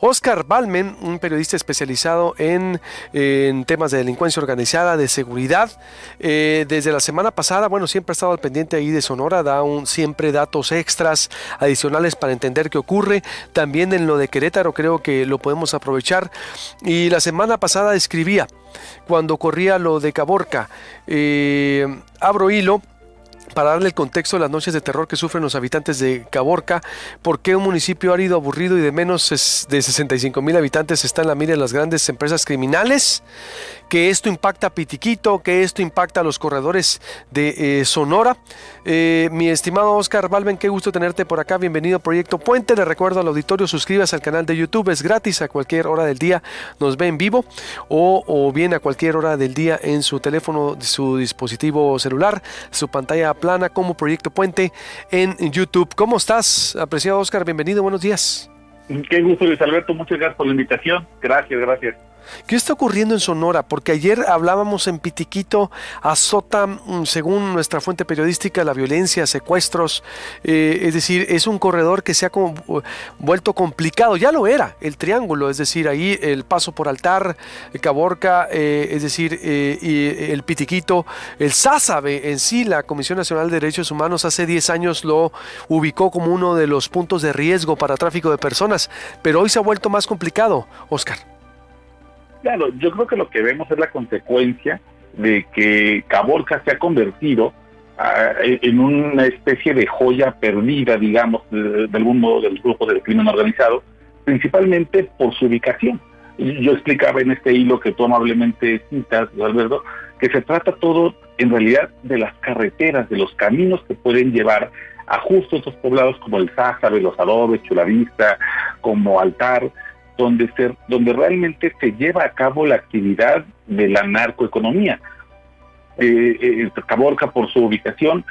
Oscar Balmen, un periodista especializado en, temas de delincuencia organizada, de seguridad. Eh, desde la semana pasada, bueno, siempre ha estado al pendiente ahí de Sonora, da un, siempre datos extras adicionales para entender qué ocurre. También en lo de Querétaro creo que lo podemos aprovechar. Y la semana pasada escribía, cuando corría lo de Caborca, eh, abro hilo para darle el contexto de las noches de terror que sufren los habitantes de Caborca, por qué un municipio árido, aburrido y de menos de 65 mil habitantes está en la mira de las grandes empresas criminales, que esto impacta a Pitiquito, que esto impacta a los corredores de eh, Sonora. Eh, mi estimado Oscar Balben, qué gusto tenerte por acá, bienvenido a Proyecto Puente, le recuerdo al auditorio, suscríbase al canal de YouTube, es gratis a cualquier hora del día, nos ve en vivo o, o bien a cualquier hora del día en su teléfono, su dispositivo celular, su pantalla plana como Proyecto Puente en YouTube. ¿Cómo estás, apreciado Oscar? Bienvenido, buenos días. Qué gusto, Luis Alberto. Muchas gracias por la invitación. Gracias, gracias. ¿Qué está ocurriendo en Sonora? Porque ayer hablábamos en Pitiquito, azota, mm, según nuestra fuente periodística, la violencia, secuestros, eh, es decir, es un corredor que se ha vuelto complicado, ya lo era, el triángulo, es decir, ahí el paso por altar, Caborca, eh, es decir, eh, el Pitiquito, el Sázabe en sí, la Comisión Nacional de Derechos Humanos hace 10 años lo ubicó como uno de los puntos de riesgo para tráfico de personas, pero hoy se ha vuelto más complicado, Oscar. Claro, yo creo que lo que vemos es la consecuencia de que Caborca se ha convertido ah, en una especie de joya perdida, digamos, de, algún modo del grupo del crimen organizado, principalmente por su ubicación. Yo explicaba en este hilo que tú amablemente citas, Alberto, que se trata todo en realidad de las carreteras, de los caminos que pueden llevar a justo estos poblados como el Sázabe, los Adobes, Chulavista, como Altar, donde, se, donde realmente se lleva a cabo la actividad de la narcoeconomía. Eh, eh, Caborca, por su ubicación,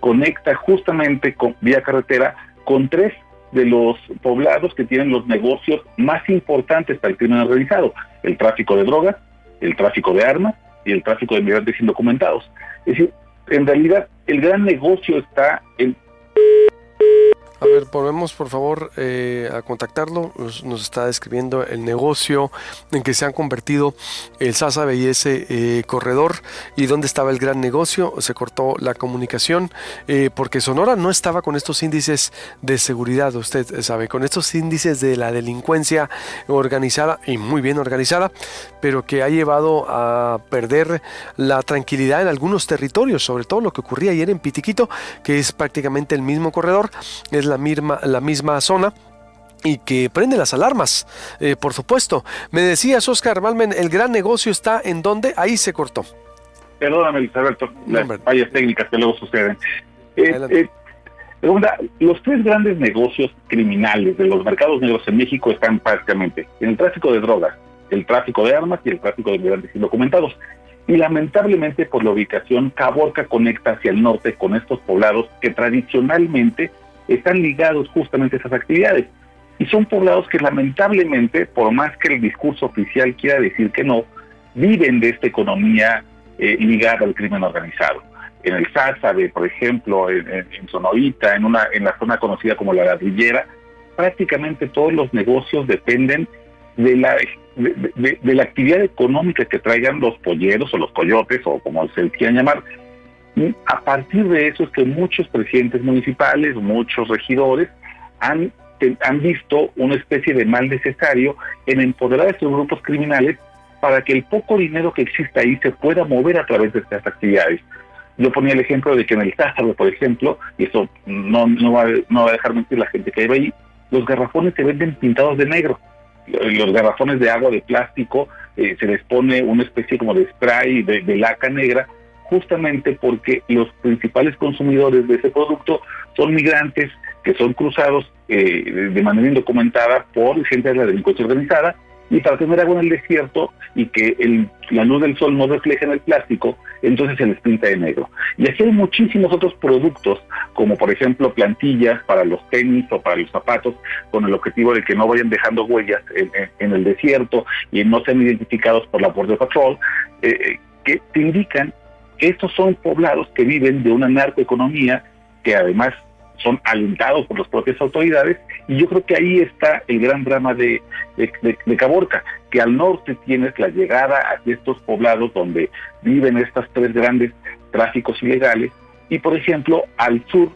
conecta justamente con, vía carretera con tres de los poblados que tienen los negocios más importantes para el crimen organizado, el tráfico de drogas, el tráfico de armas y el tráfico de migrantes indocumentados. Es decir, en realidad el gran negocio está en a ver, volvemos por favor eh, a contactarlo. Nos, está describiendo el negocio en que se han convertido el Sasa ese eh, corredor y dónde estaba el gran negocio. Se cortó la comunicación eh, porque Sonora no estaba con estos índices de seguridad, usted sabe, con estos índices de la delincuencia organizada y muy bien organizada, pero que ha llevado a perder la tranquilidad en algunos territorios, sobre todo lo que ocurría ayer en Pitiquito, que es prácticamente el mismo corredor. Es misma, la misma zona y que prende las alarmas, eh, por supuesto. Me decías, Oscar Malmen, el gran negocio está en donde ahí se cortó. Perdóname, Alberto, las fallas técnicas que luego suceden. Eh, eh, los tres grandes negocios criminales de los mercados negros en México están prácticamente en el tráfico de drogas, el tráfico de armas y el tráfico de migrantes indocumentados. Y lamentablemente por la ubicación, Caborca conecta hacia el norte con estos poblados que tradicionalmente están ligados justamente a esas actividades. Y son poblados que lamentablemente, por más que el discurso oficial quiera decir que no, viven de esta economía eh, ligada al crimen organizado. En el Sázabe, por ejemplo, en, en, en, una, en la zona conocida como la ladrillera, prácticamente todos los negocios dependen de la, de, de la actividad económica que traigan los polleros o los coyotes, o como se quieran llamar, a partir de eso es que muchos presidentes municipales, muchos regidores han, han visto una especie de mal necesario en empoderar a estos grupos criminales para que el poco dinero que existe ahí se pueda mover a través de estas actividades. Yo ponía el ejemplo de que en el Tázaro, por ejemplo, y eso no, no, va, no va a dejar mentir la gente que vive ahí, los garrafones se venden pintados de negro. Los garrafones de agua de plástico eh, se les pone una especie como de spray de laca negra justamente porque los principales consumidores de ese producto son migrantes que son cruzados eh, de manera indocumentada por gente de la delincuencia organizada y para tener agua en el desierto y que el, la luz del sol no refleje en el plástico, entonces se les pinta de negro. Y así hay muchísimos otros productos, como por ejemplo plantillas para los tenis o para los zapatos, con el objetivo de que no vayan dejando huellas en, el desierto y no sean identificados por la Border Patrol, eh, eh, que te indican estos son poblados que viven de una narcoeconomía que además son alentados por las propias autoridades y yo creo que ahí está el gran drama de, de, Caborca, que al norte tienes la llegada a estos poblados donde viven estas tres grandes tráficos ilegales y por ejemplo al sur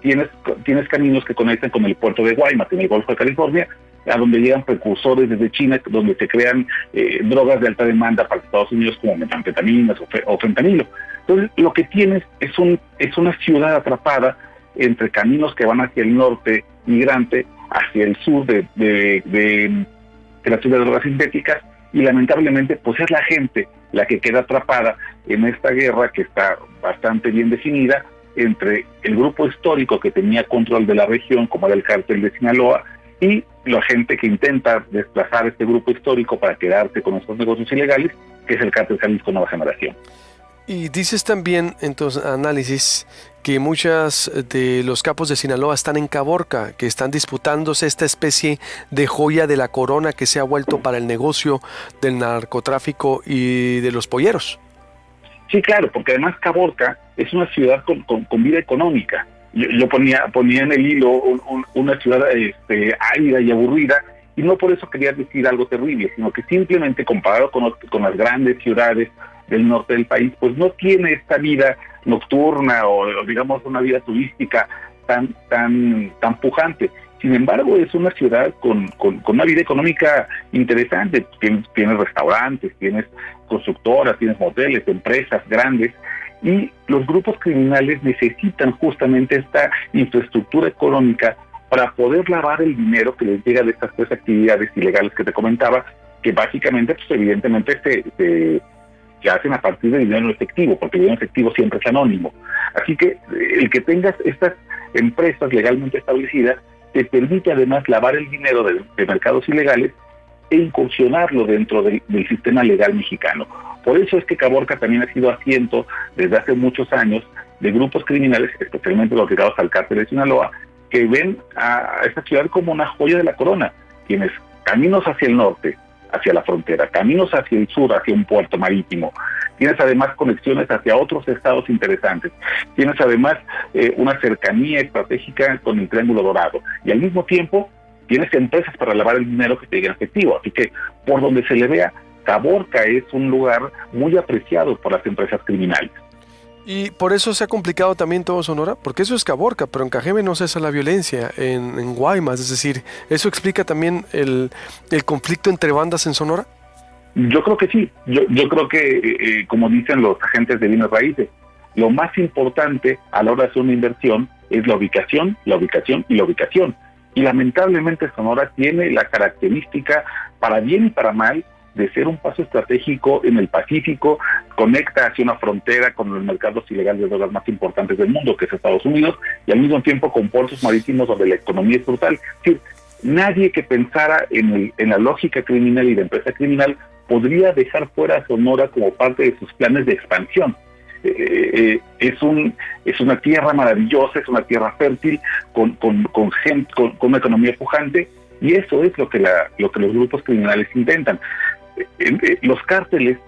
tienes, tienes caminos que conectan con el puerto de Guaymas en el Golfo de California a donde llegan precursores desde China, donde se crean eh, drogas de alta demanda para Estados Unidos como metanfetaminas o, fentanilo. Entonces, lo que tienes es, un, es una ciudad atrapada entre caminos que van hacia el norte migrante, hacia el sur de, de, de, de de drogas sintéticas, y lamentablemente pues es la gente la que queda atrapada en esta guerra que está bastante bien definida entre el grupo histórico que tenía control de la región, como era el cártel de Sinaloa, y la gente que intenta desplazar este grupo histórico para quedarse con estos negocios ilegales, que es el cártel Jalisco Nueva Generación. Y dices también en tu análisis que muchas de los capos de Sinaloa están en Caborca, que están disputándose esta especie de joya de la corona que se ha vuelto para el negocio del narcotráfico y de los polleros. Sí, claro, porque además Caborca es una ciudad con, con vida económica yo, ponía, ponía en el hilo una ciudad este, árida y aburrida, y no por eso quería decir algo terrible, sino que simplemente comparado con, con las grandes ciudades del norte del país, pues no tiene esta vida nocturna o, digamos una vida turística tan, tan, tan pujante. Sin embargo, es una ciudad con, con, una vida económica interesante. Tienes, tienes restaurantes, tienes constructoras, tienes moteles, empresas grandes y los grupos criminales necesitan justamente esta infraestructura económica para poder lavar el dinero que les llega de estas tres actividades ilegales que te comentaba, que básicamente, pues evidentemente se, se, hacen a partir de dinero efectivo, porque el dinero efectivo siempre es anónimo. Así que el que tengas estas empresas legalmente establecidas te permite además lavar el dinero de, mercados ilegales e incursionarlo dentro del sistema legal mexicano. Por eso es que Caborca también ha sido asiento desde hace muchos años de grupos criminales, especialmente los ligados al cártel de Sinaloa, que ven a esta ciudad como una joya de la corona. Tienes caminos hacia el norte, hacia la frontera, caminos hacia el sur, hacia un puerto marítimo. Tienes además conexiones hacia otros estados interesantes. Tienes además eh, una cercanía estratégica con el Triángulo Dorado. Y al mismo tiempo tienes empresas para lavar el dinero que te llega efectivo. Así que por donde se le vea, Caborca es un lugar muy apreciado por las empresas criminales. Y por eso se ha complicado también todo Sonora, porque eso es Caborca, pero en Cajeme no cesa la violencia, en, Guaymas, es decir, ¿eso explica también el, conflicto entre bandas en Sonora? Yo creo que sí, yo, yo creo que, eh, eh, como dicen los agentes de bienes raíces, lo más importante a la hora de hacer una inversión es la ubicación, la ubicación y la ubicación. Y lamentablemente Sonora tiene la característica, para bien y para mal, de ser un paso estratégico en el Pacífico, conecta hacia una frontera con los mercados ilegales de drogas más importantes del mundo, que es Estados Unidos, y al mismo tiempo con puertos marítimos donde la economía es brutal. Nadie que pensara en, la lógica criminal y de empresa criminal podría dejar fuera a Sonora como parte de sus planes de expansión. Eh, eh, es un es una tierra maravillosa, es una tierra fértil con con, con, con, con una economía pujante y eso es lo que la, lo que los grupos criminales intentan. Los cárteles,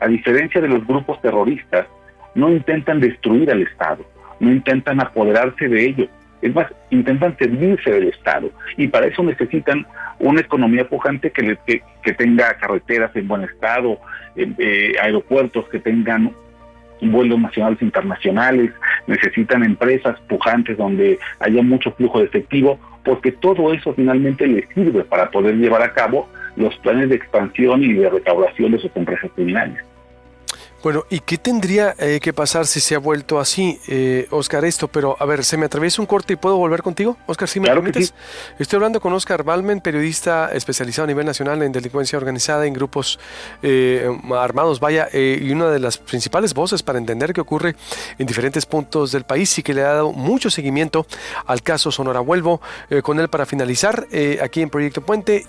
a diferencia de los grupos terroristas, no intentan destruir al Estado, no intentan apoderarse de ello. Es más, intentan servirse del Estado. Y para eso necesitan una economía pujante que, que, tenga carreteras en buen estado, eh, aeropuertos que tengan vuelos nacionales e internacionales, necesitan empresas pujantes donde haya mucho flujo de efectivo, porque todo eso finalmente les sirve para poder llevar a cabo los planes de expansión y de recaudación de sus empresas criminales. Bueno, ¿y qué tendría eh, que pasar si se ha vuelto así, eh, Oscar, esto? Pero, a ver, ¿se me atraviesa un corte y puedo volver contigo? Oscar, si me permites. Estoy hablando con Oscar Balmen, periodista especializado a nivel nacional en delincuencia organizada en grupos eh, armados, vaya, y una de las principales voces para entender qué ocurre en diferentes puntos del país y que le ha dado mucho seguimiento al caso Sonora. Vuelvo con él para finalizar aquí en Proyecto Puente.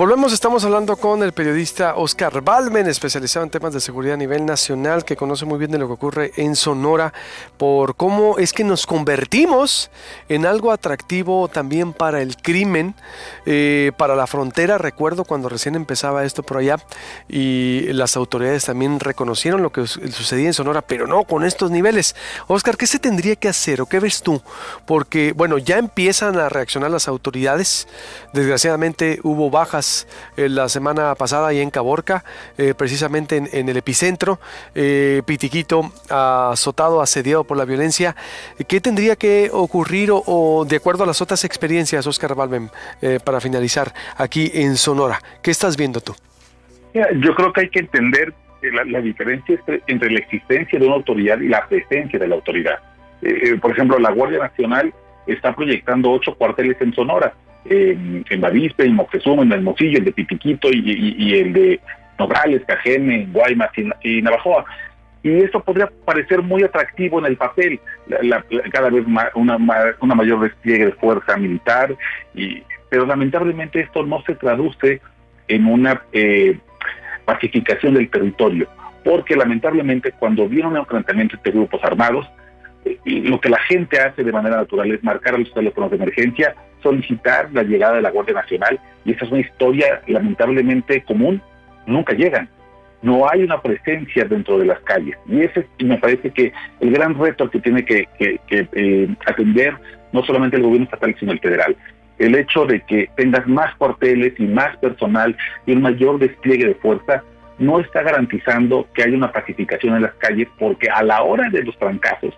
Volvemos, estamos hablando con el periodista Oscar Balmen, especializado en temas de seguridad a nivel nacional, que conoce muy bien de lo que ocurre en Sonora, por cómo es que nos convertimos en algo atractivo también para el crimen, eh, para la frontera. Recuerdo cuando recién empezaba esto por allá y las autoridades también reconocieron lo que sucedía en Sonora, pero no con estos niveles. Oscar, ¿qué se tendría que hacer o qué ves tú? Porque, bueno, ya empiezan a reaccionar las autoridades. Desgraciadamente hubo bajas eh, la semana pasada y en Caborca, eh, precisamente en, el epicentro, eh, Pitiquito azotado, asediado por la violencia. ¿Qué tendría que ocurrir o, de acuerdo a las otras experiencias, Oscar Balmen, para finalizar aquí en Sonora? ¿Qué estás viendo tú? Yo creo que hay que entender la, diferencia entre, la existencia de una autoridad y la presencia de la autoridad. por ejemplo, la Guardia Nacional está proyectando ocho cuarteles en Sonora en, Bavispe, en Moctezuma, en Hermosillo, el de Pipiquito y, el de Nogales, Cajeme, Guaymas y, Navajoa. Y esto podría parecer muy atractivo en el papel, cada vez una, una mayor despliegue de fuerza militar, y, pero lamentablemente esto no se traduce en una eh, pacificación del territorio, porque lamentablemente cuando viene un enfrentamiento entre grupos armados, lo que la gente hace de manera natural es marcar los teléfonos de emergencia, solicitar la llegada de la Guardia Nacional, y esa es una historia lamentablemente común, nunca llegan. No hay una presencia dentro de las calles. Y ese me parece que el gran reto que tiene que, eh, atender no solamente el gobierno estatal, sino el federal. El hecho de que tengas más cuarteles y más personal y un mayor despliegue de fuerza no está garantizando que haya una pacificación en las calles, porque a la hora de los trancazos,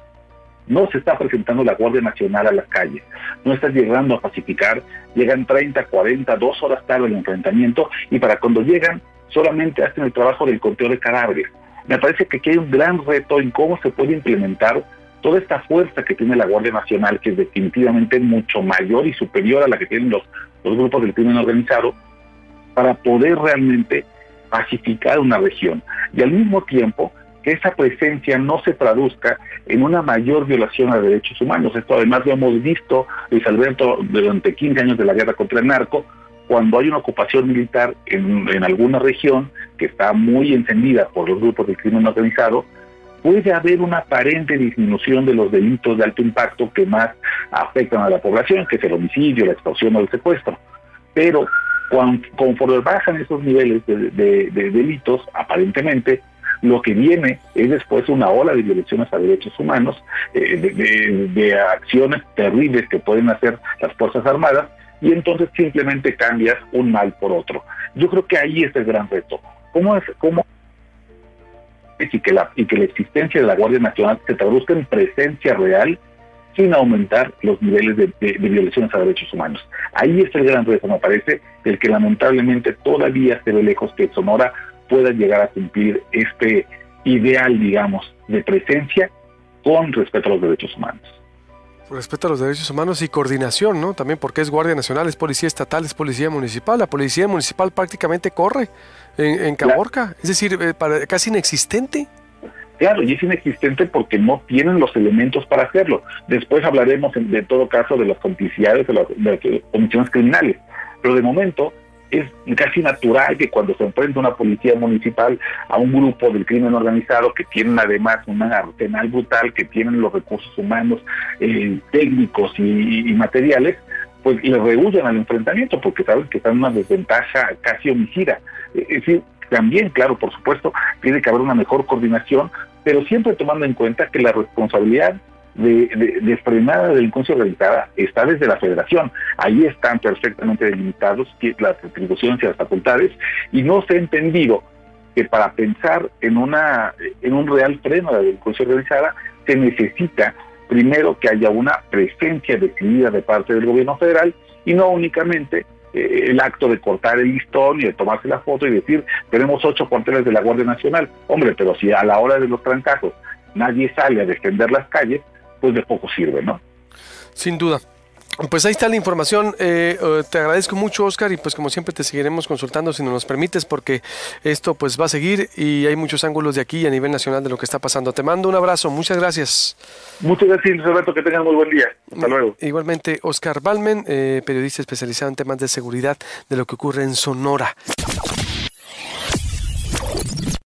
no se está presentando la Guardia Nacional a las calles, no está llegando a pacificar, llegan 30, 40, dos horas tarde el enfrentamiento y para cuando llegan solamente hacen el trabajo del conteo de cadáveres. Me parece que aquí hay un gran reto en cómo se puede implementar toda esta fuerza que tiene la Guardia Nacional, que es definitivamente mucho mayor y superior a la que tienen los, los grupos del crimen organizado, para poder realmente pacificar una región. Y al mismo tiempo, que esa presencia no se traduzca en una mayor violación a derechos humanos. Esto además lo hemos visto, Luis Alberto, durante 15 años de la guerra contra el narco, cuando hay una ocupación militar en, en alguna región que está muy encendida por los grupos de crimen organizado, puede haber una aparente disminución de los delitos de alto impacto que más afectan a la población, que es el homicidio, la extorsión o el secuestro. Pero conforme bajan esos niveles de delitos, aparentemente, lo que viene es después una ola de violaciones a derechos humanos, eh, de, acciones terribles que pueden hacer las Fuerzas Armadas, y entonces simplemente cambias un mal por otro. Yo creo que ahí es el gran reto. ¿Cómo es, cómo que la que la existencia de la Guardia Nacional se traduzca en presencia real sin aumentar los niveles de, de, violaciones a derechos humanos. Ahí es el gran reto, me parece, el que lamentablemente todavía se ve lejos que Sonora puedan llegar a cumplir este ideal, digamos, de presencia con respeto a los derechos humanos. Respeto a los derechos humanos y coordinación, ¿no? También porque es Guardia Nacional, es Policía Estatal, es Policía Municipal. La Policía Municipal prácticamente corre en, Caborca, es decir, eh, casi inexistente. Claro, y es inexistente porque no tienen los elementos para hacerlo. Después hablaremos en, de todo caso de las complicidades de las, de las comisiones criminales. Pero de momento, es casi natural que cuando se enfrenta una policía municipal a un grupo del crimen organizado que tienen además un arsenal brutal, que tienen los recursos humanos, eh, técnicos y, materiales, pues le rehuyen al enfrentamiento porque saben que están en una desventaja casi homicida. Es decir, también, claro, por supuesto, tiene que haber una mejor coordinación, pero siempre tomando en cuenta que la responsabilidad de, de, de, frenar la delincuencia organizada está desde la federación. Ahí están perfectamente delimitados las atribuciones y las facultades y no se ha entendido que para pensar en una en un real freno de la delincuencia organizada se necesita primero que haya una presencia decidida de parte del gobierno federal y no únicamente eh, el acto de cortar el listón y de tomarse la foto y decir tenemos ocho cuarteles de la Guardia Nacional. Hombre, pero si a la hora de los trancazos nadie sale a defender las calles, pues de poco sirve, ¿no? Sin duda. Pues ahí está la información. Eh, eh, te agradezco mucho, Oscar, y pues como siempre te seguiremos consultando si nos permites, porque esto pues va a seguir y hay muchos ángulos de aquí a nivel nacional de lo que está pasando. Te mando un abrazo, muchas gracias. Muchas gracias, Roberto, que tengan muy buen día. Hasta luego. Igualmente, Oscar Balmen, eh, periodista especializado en temas de seguridad de lo que ocurre en Sonora.